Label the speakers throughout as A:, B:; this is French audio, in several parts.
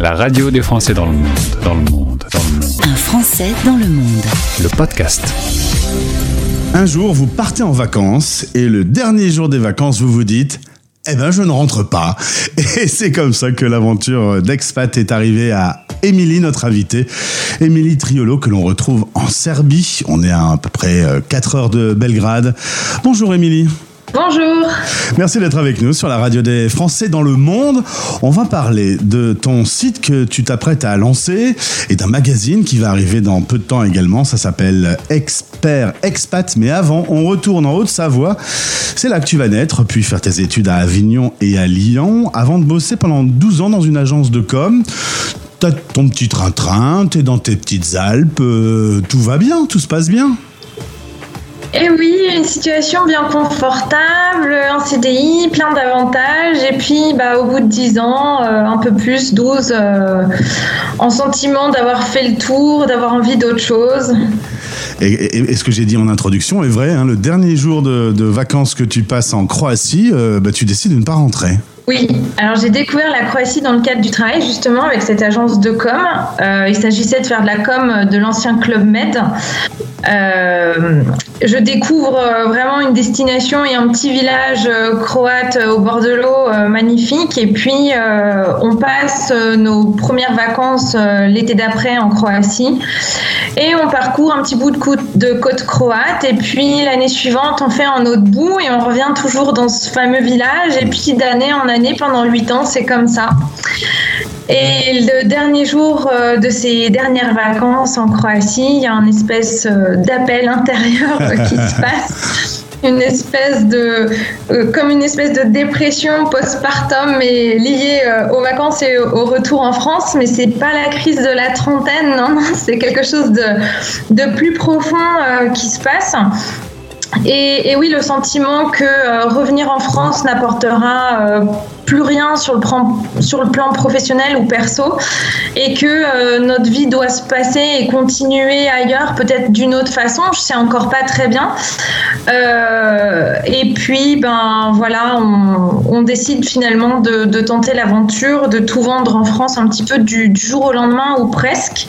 A: La radio des Français dans le monde, dans le monde, dans le monde.
B: Un Français dans le monde.
A: Le podcast.
C: Un jour, vous partez en vacances et le dernier jour des vacances, vous vous dites eh ben, je ne rentre pas. Et c'est comme ça que l'aventure d'Expat est arrivée à Émilie, notre invitée. Émilie Triolo, que l'on retrouve en Serbie. On est à à peu près 4 heures de Belgrade. Bonjour Émilie.
D: Bonjour.
C: Merci d'être avec nous sur la radio des Français dans le monde. On va parler de ton site que tu t'apprêtes à lancer et d'un magazine qui va arriver dans peu de temps également. Ça s'appelle Expert Expat. Mais avant, on retourne en Haute-Savoie. C'est là que tu vas naître, puis faire tes études à Avignon et à Lyon, avant de bosser pendant 12 ans dans une agence de com. T'as ton petit train-train, t'es dans tes petites Alpes, euh, tout va bien, tout se passe bien.
D: Et oui, une situation bien confortable, un CDI, plein d'avantages, et puis bah, au bout de 10 ans, euh, un peu plus, 12, euh, en sentiment d'avoir fait le tour, d'avoir envie d'autre chose.
C: Et, ce que j'ai dit en introduction est vrai, hein, le dernier jour de, vacances que tu passes en Croatie, euh, bah, tu décides de ne pas rentrer.
D: Oui, alors j'ai découvert la Croatie dans le cadre du travail justement avec cette agence de com. il s'agissait de faire de la com de l'ancien Club Med. Euh, je découvre euh, vraiment une destination et un petit village euh, croate au bord de l'eau magnifique. Et puis, on passe nos premières vacances l'été d'après en Croatie. Et on parcourt un petit bout de côte, de côte croate. Et puis, l'année suivante, on fait un autre bout et on revient toujours dans ce fameux village. Et puis, d'année en année, pendant huit ans, c'est comme ça. Et le dernier jour euh, de ces dernières vacances en Croatie, il y a une espèce euh, d'appel intérieur qui se passe. Une espèce de, euh, comme une espèce de dépression postpartum, mais liée aux vacances et au retour en France. Mais c'est pas la crise de la trentaine, non, c'est quelque chose de, de plus profond qui se passe. Et, et, oui, le sentiment que revenir en France n'apportera plus rien sur le, plan, professionnel ou perso et que euh, notre vie doit se passer et continuer ailleurs, peut-être d'une autre façon. Je sais encore pas très bien. Euh, et puis, ben voilà, on, décide finalement de, tenter l'aventure, de tout vendre en France un petit peu du, jour au lendemain ou presque.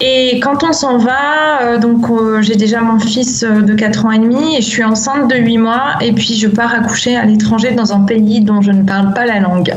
D: Et quand on s'en va, euh, donc j'ai déjà mon fils de 4 ans et demi et je suis enceinte de 8 mois et puis je pars accoucher à l'étranger dans un pays dont je ne parle pas la langue.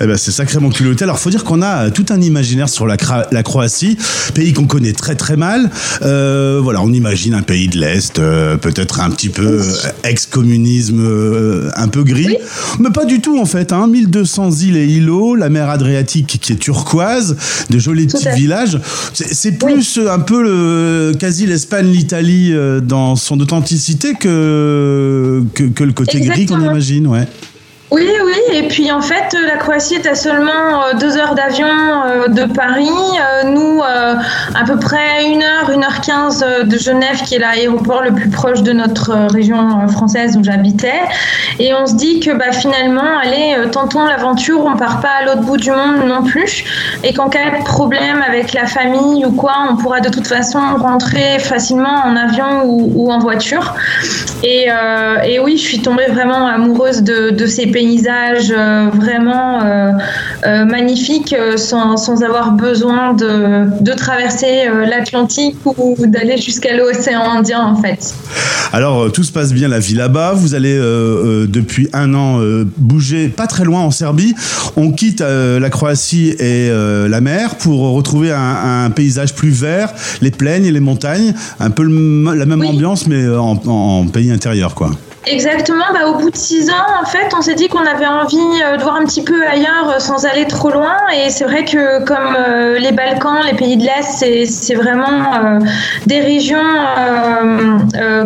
C: Eh ben, c'est sacrément culotté. Alors, faut dire qu'on a tout un imaginaire sur la, la Croatie, pays qu'on connaît très très mal. Euh, voilà, on imagine un pays de l'Est, euh, peut-être un petit peu euh, ex-communisme, un peu gris. Mais pas du tout, en fait. Hein. 1200 îles et îlots, la mer Adriatique qui est turquoise, des jolis petits villages. C'est plus un peu le, quasi l'Espagne, l'Italie dans son authenticité que, que, le côté gris qu'on imagine, ouais.
D: Oui, oui, et puis en fait, la Croatie est à seulement euh, deux heures d'avion euh, de Paris. Euh, nous, à peu près une heure, une heure quinze de Genève, qui est l'aéroport le plus proche de notre région française où j'habitais. Et on se dit que bah, finalement, allez, tentons l'aventure, on part pas à l'autre bout du monde non plus. Et qu'en cas de problème avec la famille ou quoi, on pourra de toute façon rentrer facilement en avion ou, en voiture. Et, et, oui, je suis tombée vraiment amoureuse de, de ces paysages euh, vraiment euh, euh, magnifiques sans, sans, avoir besoin de, de traverser l'Atlantique ou d'aller jusqu'à l'océan Indien en fait.
C: Alors tout se passe bien la vie là-bas. Vous allez depuis un an bouger pas très loin en Serbie. On quitte la Croatie et la mer pour retrouver un, paysage plus vert, les plaines et les montagnes, un peu la même ambiance mais en, en pays intérieur quoi.
D: Exactement, bah, au bout de six ans, en fait, on s'est dit qu'on avait envie euh, de voir un petit peu ailleurs euh, sans aller trop loin. Et c'est vrai que comme euh, les Balkans, les pays de l'Est, c'est vraiment des régions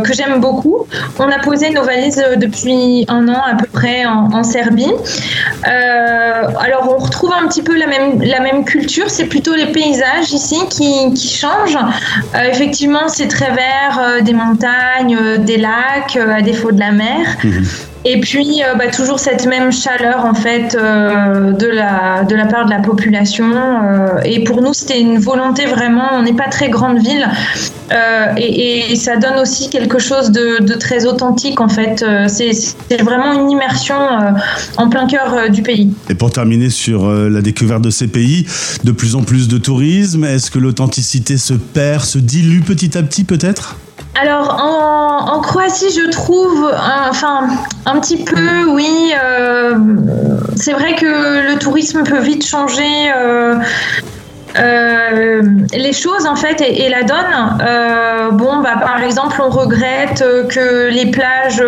D: que j'aime beaucoup. On a posé nos valises depuis un an à peu près en, Serbie. alors on retrouve un petit peu la même, la même culture, c'est plutôt les paysages ici qui, qui changent. effectivement, c'est très vert, des montagnes, des lacs, à défaut de la mer. Mhm. Et puis, euh, bah, toujours cette même chaleur, en fait, euh, de, la, de la part de la population. Euh, et pour nous, c'était une volonté vraiment, on n'est pas très grande ville. Et, et, ça donne aussi quelque chose de, de très authentique, en fait. C'est vraiment une immersion en plein cœur du pays.
C: Et pour terminer sur la découverte de ces pays, de plus en plus de tourisme, est-ce que l'authenticité se perd, se dilue petit à petit peut-être?
D: Alors en, Croatie, je trouve, enfin un petit peu, oui. Euh, c'est vrai que le tourisme peut vite changer. Euh, euh, les choses en fait et, la donne. Euh, bon, bah, par exemple, on regrette que les plages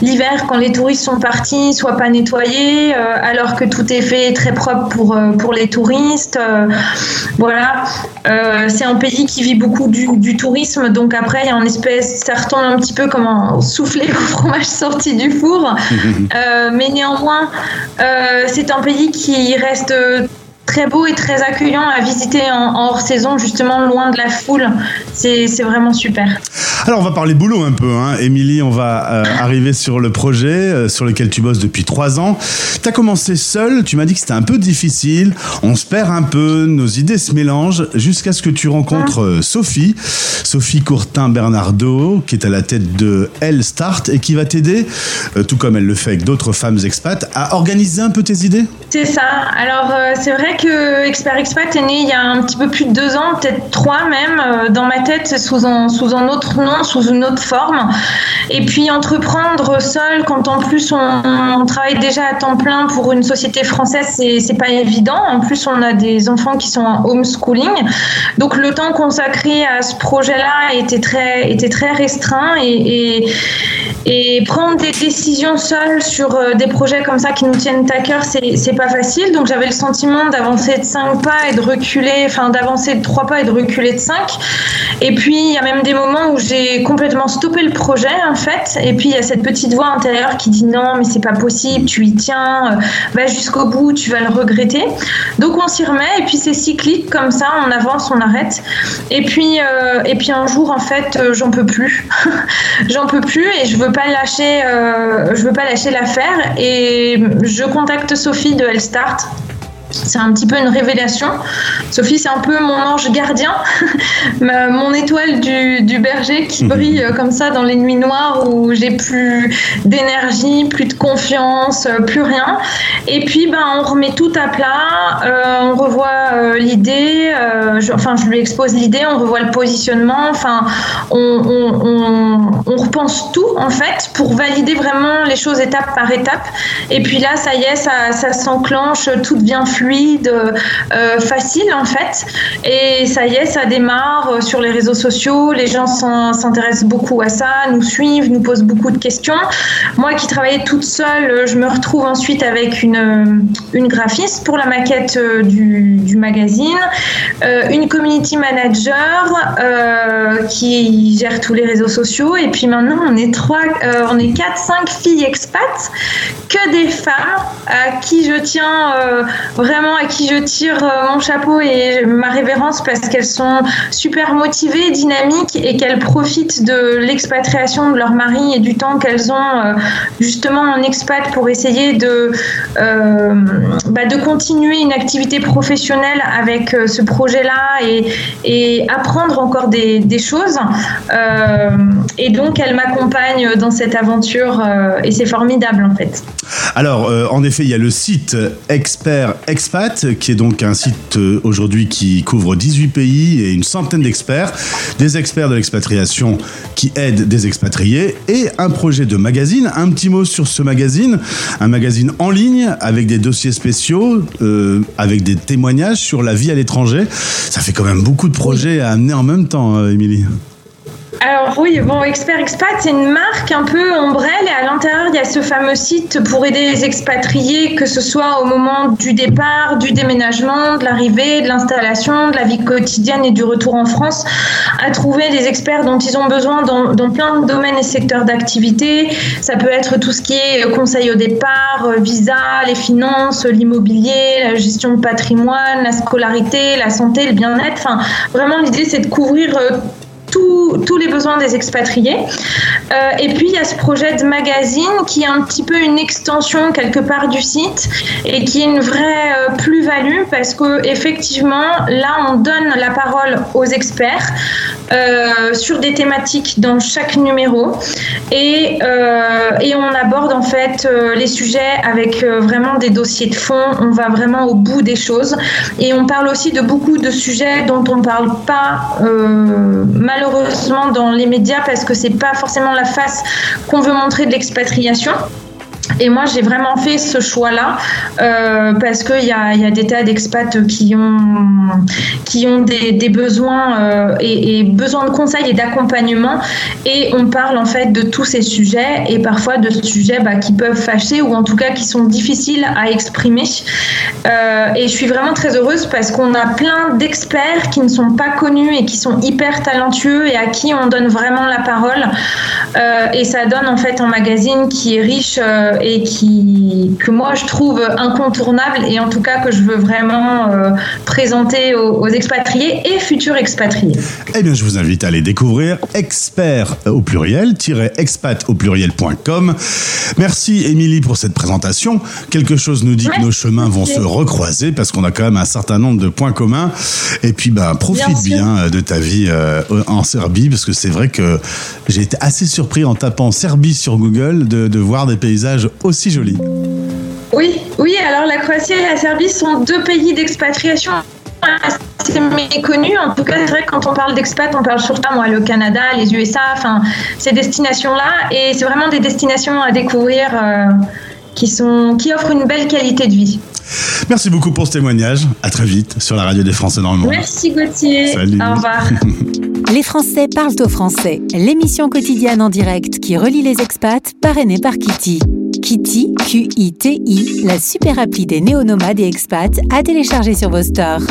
D: l'hiver, quand les touristes sont partis, soient pas nettoyées, alors que tout est fait très propre pour pour les touristes. voilà, c'est un pays qui vit beaucoup du, tourisme, donc après il y a une espèce, ça retombe un petit peu comme un soufflé au fromage sorti du four, mais néanmoins, c'est un pays qui reste très beau et très accueillant à visiter en, hors saison, justement loin de la foule. C'est vraiment super.
C: Alors on va parler boulot un peu. Hein. Émilie, on va euh, arriver sur le projet euh, sur lequel tu bosses depuis trois ans. Tu as commencé seul, tu m'as dit que c'était un peu difficile, on se perd un peu, nos idées se mélangent, jusqu'à ce que tu rencontres euh, Sophie, Sophie Courtin-Bernardo, qui est à la tête de Elle Start et qui va t'aider, tout comme elle le fait avec d'autres femmes expats, à organiser un peu tes idées
D: C'est ça. Alors c'est vrai que Expert Expat est né il y a un petit peu plus de deux ans, peut-être trois même, dans ma tête sous un, sous un autre nom, sous une autre forme. Et puis entreprendre seul, quand en plus on, travaille déjà à temps plein pour une société française, c'est, c'est pas évident. En plus, on a des enfants qui sont en homeschooling. Donc le temps consacré à ce projet-là était très, était très restreint et, et, et prendre des décisions seules sur euh, des projets comme ça qui nous tiennent à cœur, c'est, pas facile. Donc j'avais le sentiment d'avancer de 5 pas et de reculer, enfin d'avancer de 3 pas et de reculer de 5. Et puis il y a même des moments où j'ai complètement stoppé le projet en fait. Et puis il y a cette petite voix intérieure qui dit non mais c'est pas possible, tu y tiens, euh, va jusqu'au bout, tu vas le regretter. Donc on s'y remet et puis c'est cyclique comme ça, on avance, on arrête. Et puis euh, et puis un jour en fait j'en peux plus, j'en peux plus et je veux pas lâcher, je veux pas lâcher l'affaire et je contacte Sophie de Start c'est un petit peu une révélation. Sophie, c'est un peu mon ange gardien, mon étoile du, berger qui mhm. brille euh, comme ça dans les nuits noires où j'ai plus d'énergie, plus de confiance, euh, plus rien. Et puis, ben, on remet tout à plat, euh, on revoit l'idée, enfin, je lui expose l'idée, on revoit le positionnement, enfin, on, repense tout en fait pour valider vraiment les choses étape par étape. Et puis là, ça y est, ça, ça s'enclenche, tout devient fluide euh, facile en fait. Et ça y est, ça démarre euh, sur les réseaux sociaux. Les gens s'intéressent beaucoup à ça, nous suivent, nous posent beaucoup de questions. Moi qui travaillais toute seule, euh, je me retrouve ensuite avec une, une graphiste pour la maquette du, du magazine, une community manager qui gère tous les réseaux sociaux. Et puis maintenant, on est trois, on est quatre, cinq filles expats, que des femmes à qui je tiens vraiment vraiment à qui je tire euh, mon chapeau et ma révérence parce qu'elles sont super motivées, dynamiques et qu'elles profitent de l'expatriation de leur mari et du temps qu'elles ont euh, justement en expat pour essayer de, euh, bah, de continuer une activité professionnelle avec ce projet-là et, apprendre encore des, choses. et donc, elles m'accompagnent dans cette aventure et c'est formidable en fait.
C: Alors, en effet, il y a le site Expert Expat, qui est donc un site euh, aujourd'hui qui couvre 18 pays et une centaine d'experts, des experts de l'expatriation qui aident des expatriés, et un projet de magazine. Un petit mot sur ce magazine, un magazine en ligne avec des dossiers spéciaux, euh, avec des témoignages sur la vie à l'étranger. Ça fait quand même beaucoup de projets à amener en même temps, euh, Émilie.
D: Alors oui, bon, Expert Expat, c'est une marque un peu ombrelle et à l'intérieur, il y a ce fameux site pour aider les expatriés, que ce soit au moment du départ, du déménagement, de l'arrivée, de l'installation, de la vie quotidienne et du retour en France, à trouver les experts dont ils ont besoin dans, dans plein de domaines et secteurs d'activité. Ça peut être tout ce qui est conseil au départ, visa, les finances, l'immobilier, la gestion de patrimoine, la scolarité, la santé, le bien-être. Enfin, vraiment, l'idée, c'est de couvrir euh, tous les besoins des expatriés. et puis, il y a ce projet de magazine qui est un petit peu une extension quelque part du site et qui est une vraie plus-value parce que effectivement, là, on donne la parole aux experts sur des thématiques dans chaque numéro et, et on aborde en fait les sujets avec vraiment des dossiers de fond. On va vraiment au bout des choses et on parle aussi de beaucoup de sujets dont on ne parle pas euh, malheureusement dans les médias parce que c'est pas forcément la face qu'on veut montrer de l'expatriation. Et moi, j'ai vraiment fait ce choix-là euh, parce qu'il y a, y a des tas d'expats qui ont, qui ont des, besoins euh, et, et, besoin de conseils et d'accompagnement. Et on parle en fait de tous ces sujets et parfois de sujets bah, qui peuvent fâcher ou en tout cas qui sont difficiles à exprimer. Euh, et je suis vraiment très heureuse parce qu'on a plein d'experts qui ne sont pas connus et qui sont hyper talentueux et à qui on donne vraiment la parole. Euh, et ça donne en fait un magazine qui est riche euh, et qui, que moi je trouve incontournable et en tout cas que je veux vraiment euh, présenter aux, expatriés et futurs expatriés.
C: Eh bien, je vous invite à aller découvrir expert au pluriel, expat au pluriel.com. Merci Émilie pour cette présentation. Quelque chose nous dit que nos chemins vont se recroiser parce qu'on a quand même un certain nombre de points communs. Et puis, bah, profite bien, de ta vie en Serbie parce que c'est vrai que j'ai été assez surpris en tapant Serbie sur Google de, de voir des paysages aussi joli.
D: Oui, oui, alors la Croatie et la Serbie sont deux pays d'expatriation assez méconnus. En tout cas, c'est vrai que quand on parle d'expat, on parle surtout, moi, le Canada, les USA, enfin, ces destinations-là. Et c'est vraiment des destinations à découvrir euh, qui, sont, qui offrent une belle qualité de vie.
C: Merci beaucoup pour ce témoignage. À très vite sur la radio des Français dans le monde.
D: Merci Gauthier.
C: Salut.
D: Au revoir.
B: Les Français parlent aux Français, l'émission quotidienne en direct qui relie les expats, parrainée par Kitty. Kitty, Q-I-T-I, la super appli des néo-nomades et expats à télécharger sur vos stores.